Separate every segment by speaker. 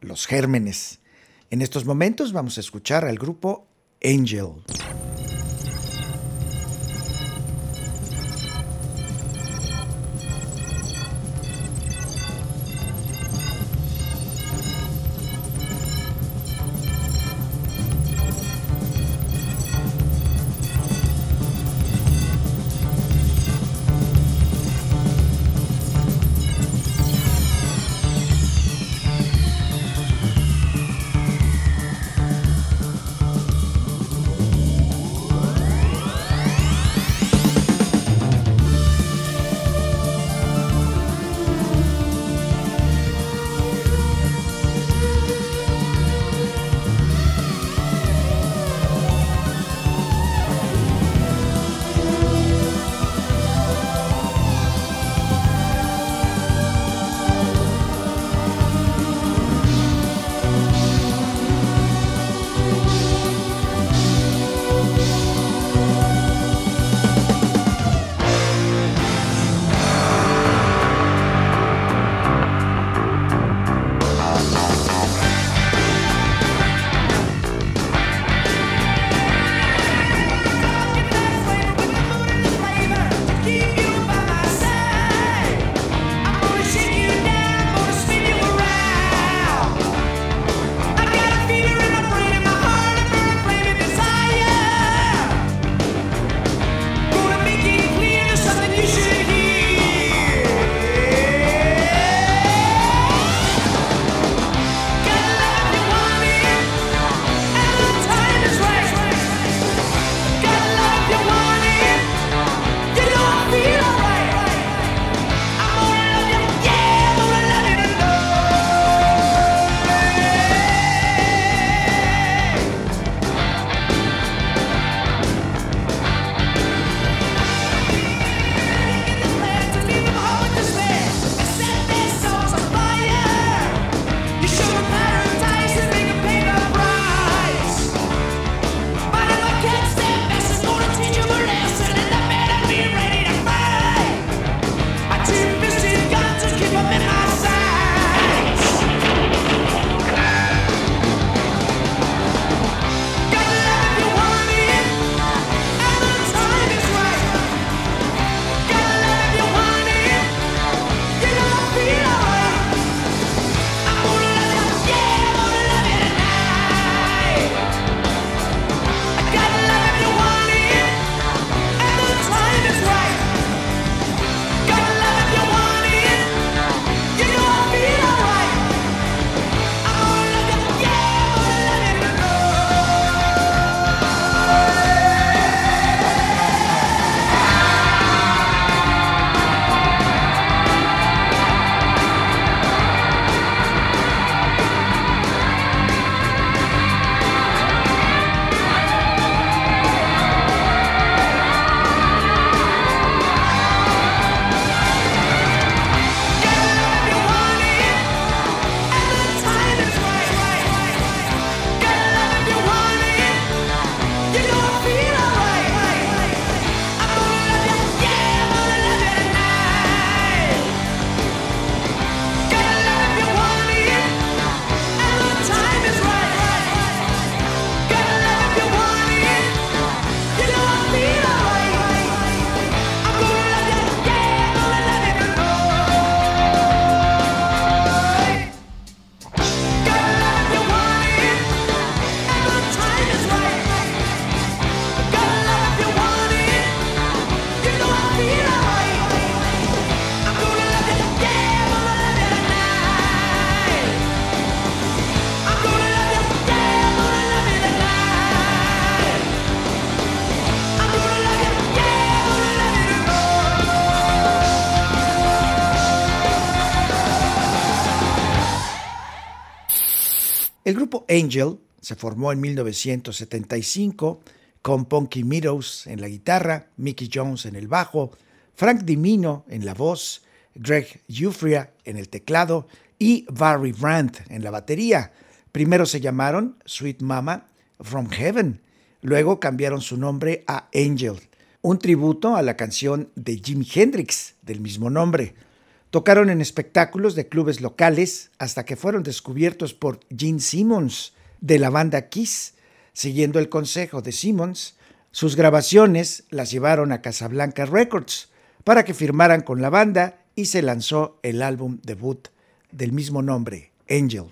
Speaker 1: los gérmenes. En estos momentos vamos a escuchar al grupo Angel.
Speaker 2: El grupo Angel se formó en 1975 con Punky Meadows en la guitarra, Mickey Jones en el bajo, Frank Dimino en la voz, Greg Euphrya en el teclado y Barry Brandt en la batería. Primero se llamaron Sweet Mama from Heaven, luego cambiaron su nombre a Angel, un tributo a la canción de Jimi Hendrix del mismo nombre. Tocaron en espectáculos de clubes locales hasta que fueron descubiertos por Gene Simmons de la banda Kiss. Siguiendo el consejo de Simmons, sus grabaciones las llevaron a Casablanca Records para que firmaran con la banda y se lanzó el álbum debut del mismo nombre, Angel.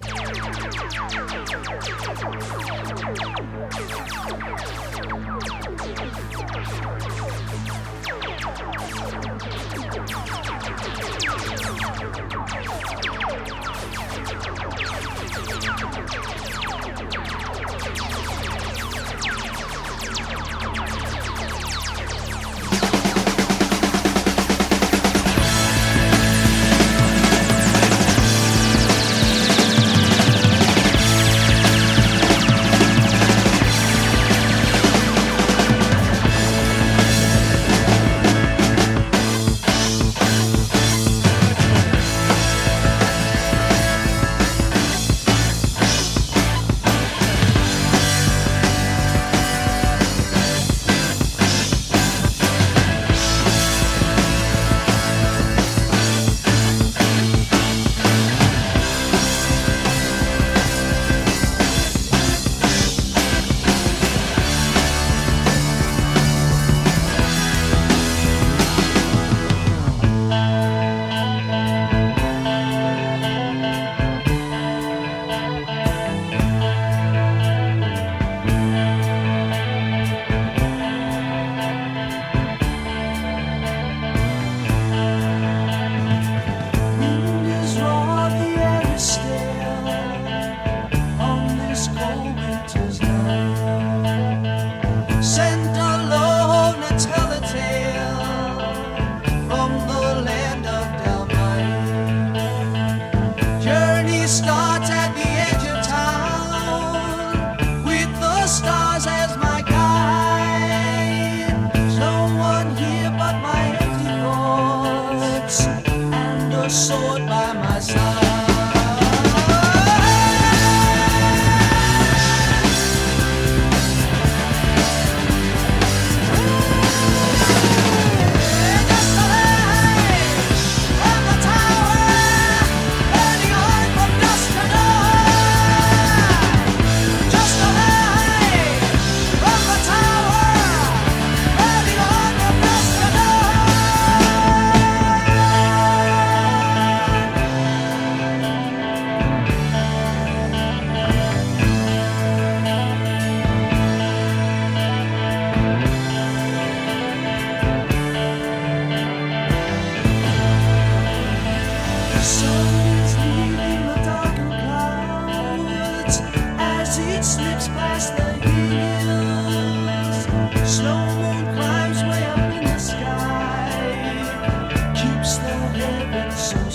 Speaker 2: So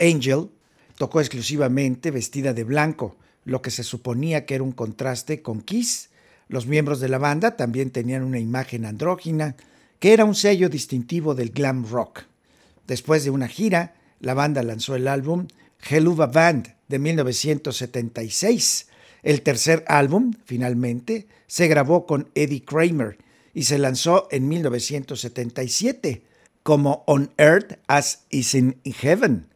Speaker 2: Angel tocó exclusivamente vestida de blanco, lo que se suponía que era un contraste con Kiss. Los miembros de la banda también tenían una imagen andrógina, que era un sello distintivo del glam rock. Después de una gira, la banda lanzó el álbum Helluva Band de 1976. El tercer álbum, finalmente, se grabó con Eddie Kramer y se lanzó en 1977 como On Earth as Is in Heaven.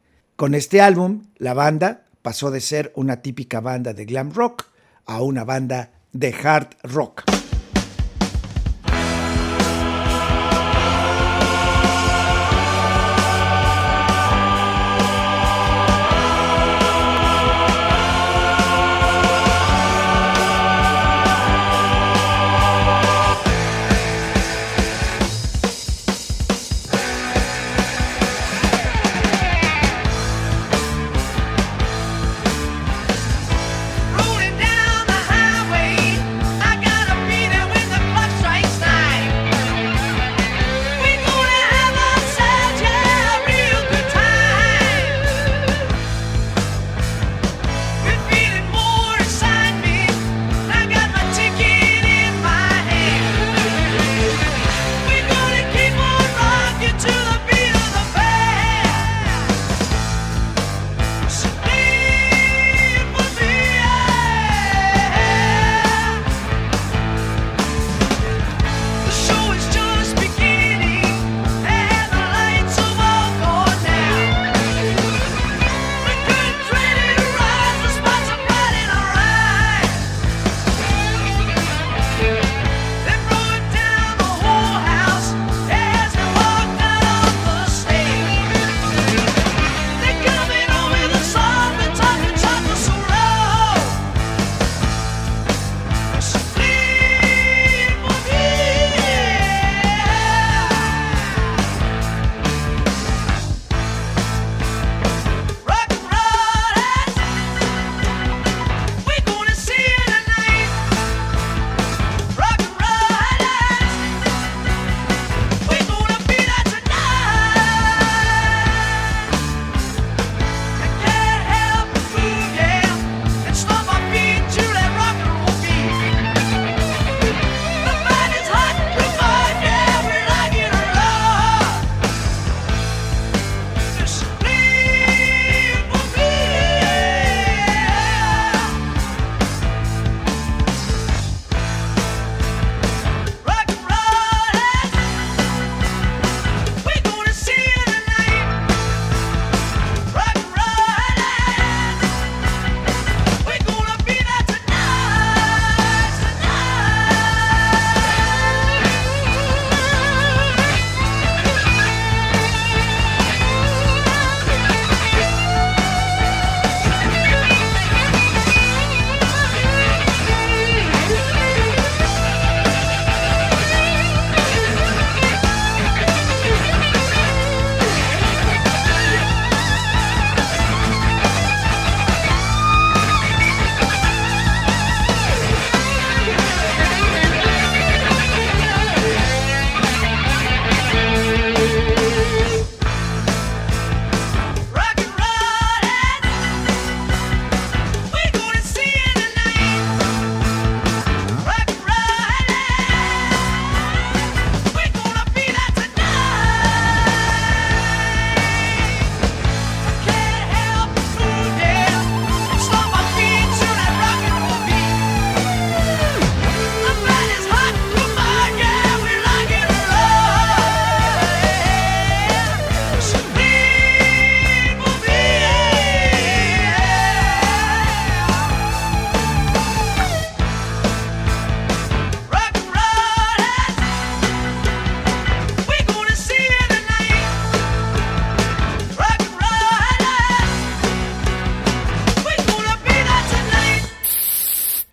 Speaker 2: Con este álbum, la banda pasó de ser una típica banda de glam rock a una banda de hard rock.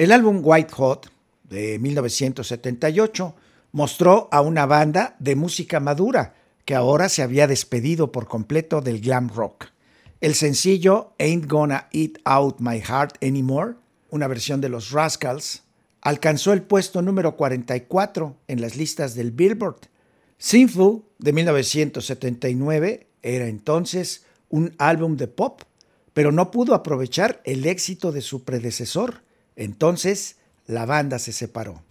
Speaker 2: El álbum White Hot de 1978 mostró a una banda de música madura que ahora se había despedido por completo del glam rock. El sencillo Ain't Gonna Eat Out My Heart Anymore, una versión de los Rascals, alcanzó el puesto número 44 en las listas del Billboard. Sinful de 1979 era entonces un álbum de pop, pero no pudo aprovechar el éxito de su predecesor. Entonces, la banda se separó.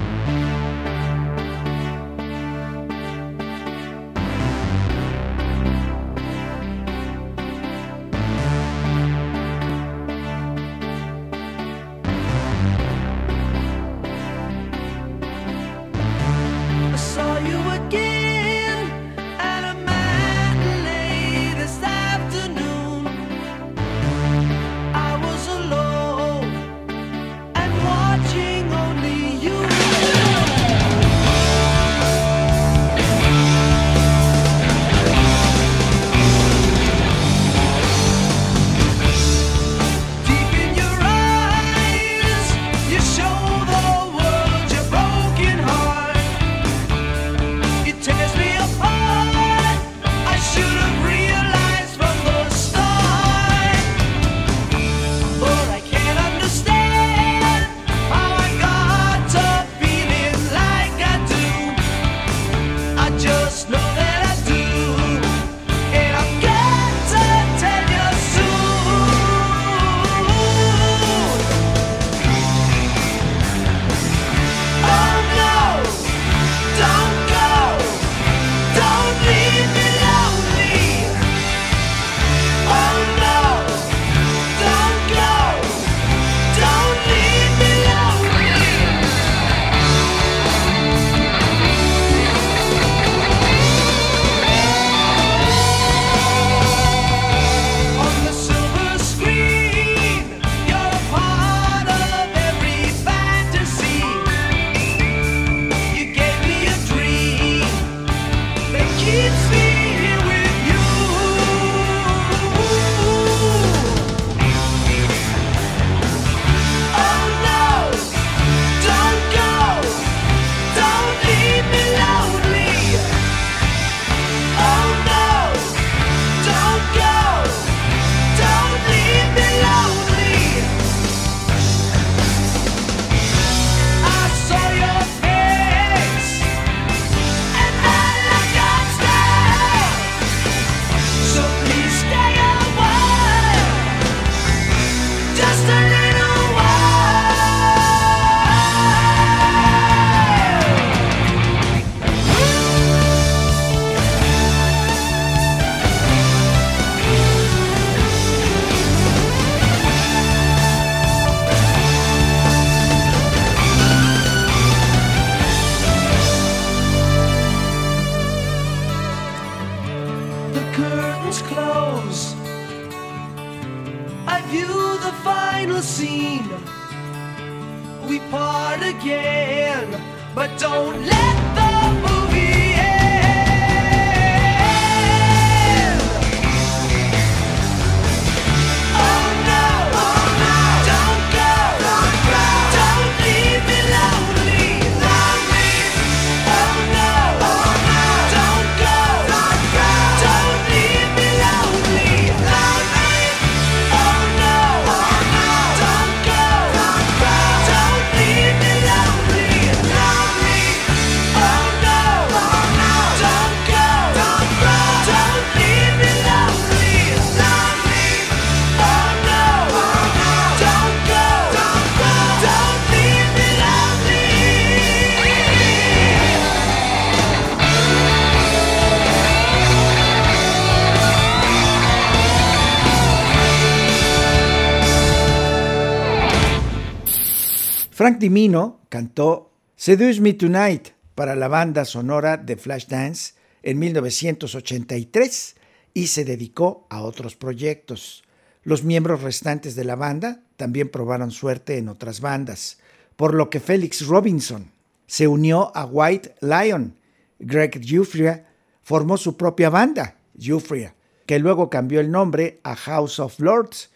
Speaker 2: Frank Dimino cantó Seduce Me Tonight para la banda sonora de Flashdance en 1983 y se dedicó a otros proyectos. Los miembros restantes de la banda también probaron suerte en otras bandas, por lo que Felix Robinson se unió a White Lion. Greg Giuffria formó su propia banda, Giuffria, que luego cambió el nombre a House of Lords.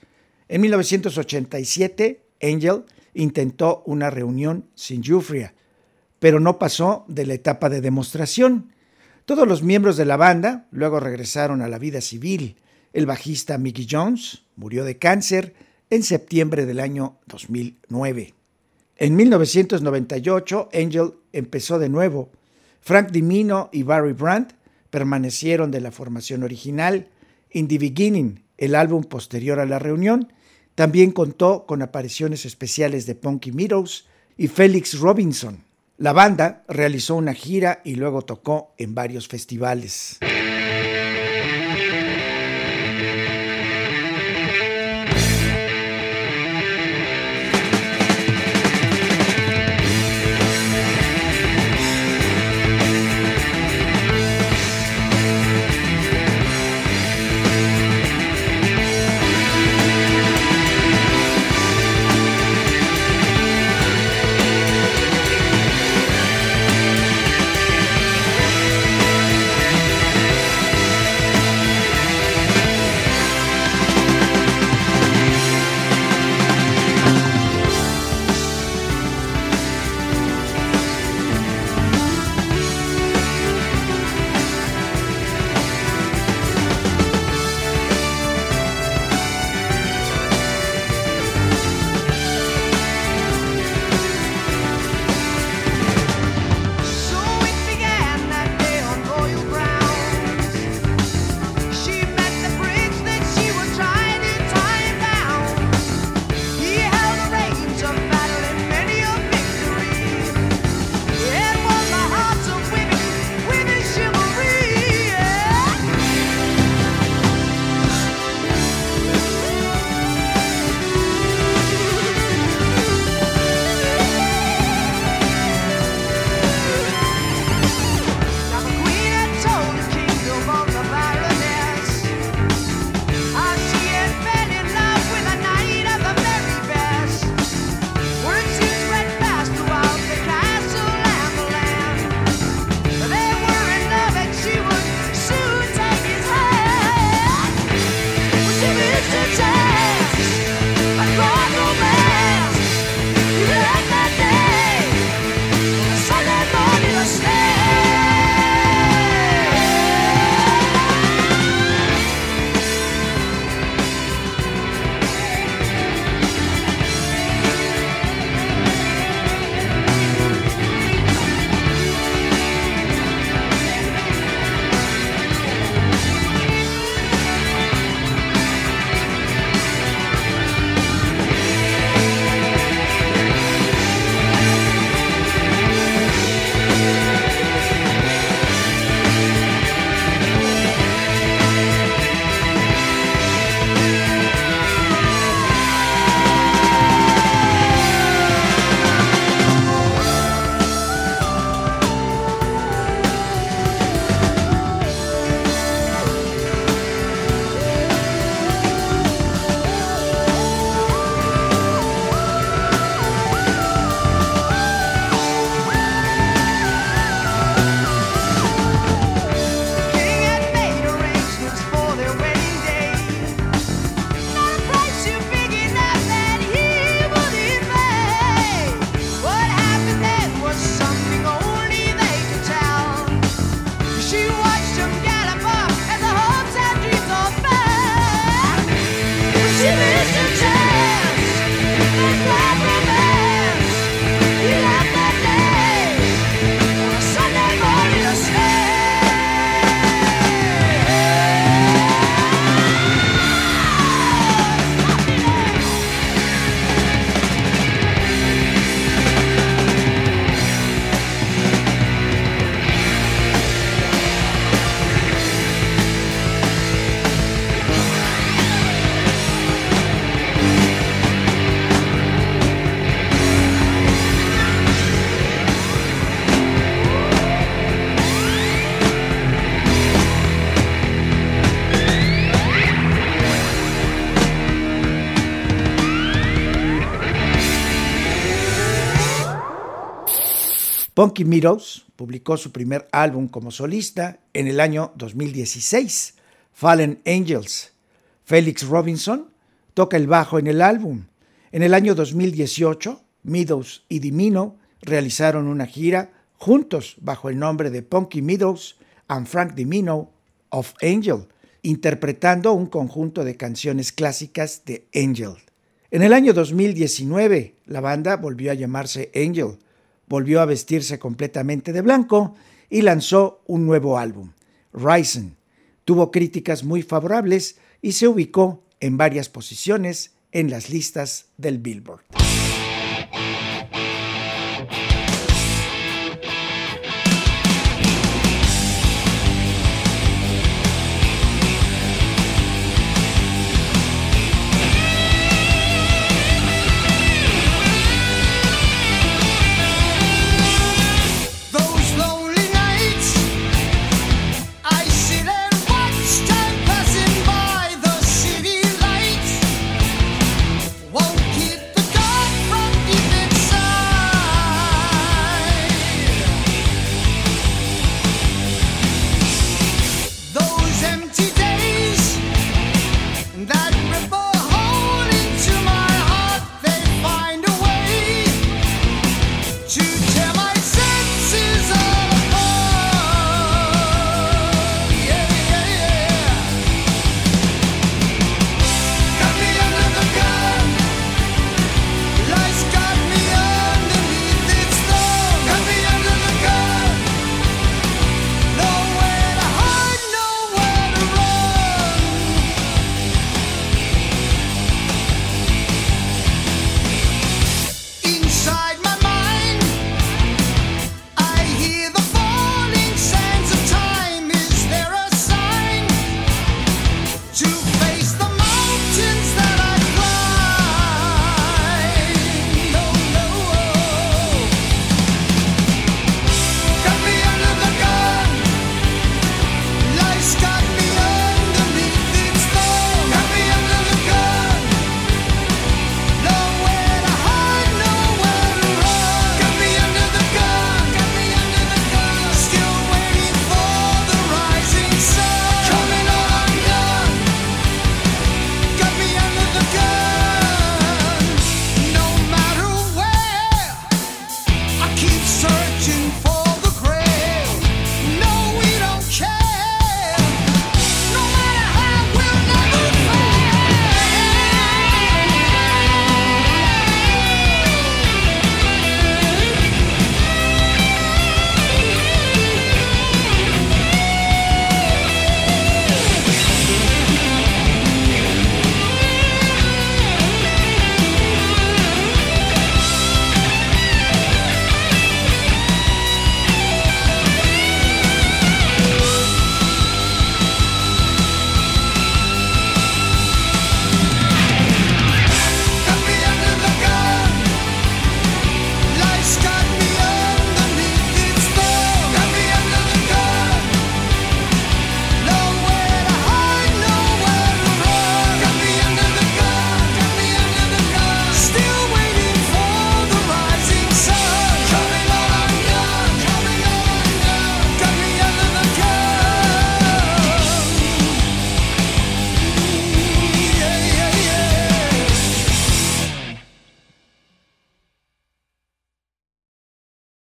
Speaker 2: En 1987, Angel intentó una reunión sin Jufria, pero no pasó de la etapa de demostración. Todos los miembros de la banda luego regresaron a la vida civil. El bajista Mickey Jones murió de cáncer en septiembre del año 2009. En 1998, Angel empezó de nuevo. Frank Dimino y Barry Brandt permanecieron de la formación original. In the Beginning el álbum posterior a la reunión, también contó con apariciones especiales de Punky Meadows y Felix Robinson. La banda realizó una gira y luego tocó en varios festivales. Punky Meadows publicó su primer álbum como solista en el año 2016, Fallen Angels. Felix Robinson toca el bajo en el álbum. En el año 2018, Meadows y Dimino realizaron una gira juntos bajo el nombre de Punky Meadows and Frank Dimino of Angel, interpretando un conjunto de canciones clásicas de Angel. En el año 2019, la banda volvió a llamarse Angel, volvió a vestirse completamente de blanco y lanzó un nuevo álbum, Ryzen. Tuvo críticas muy favorables
Speaker 1: y se ubicó en varias posiciones en las listas del Billboard.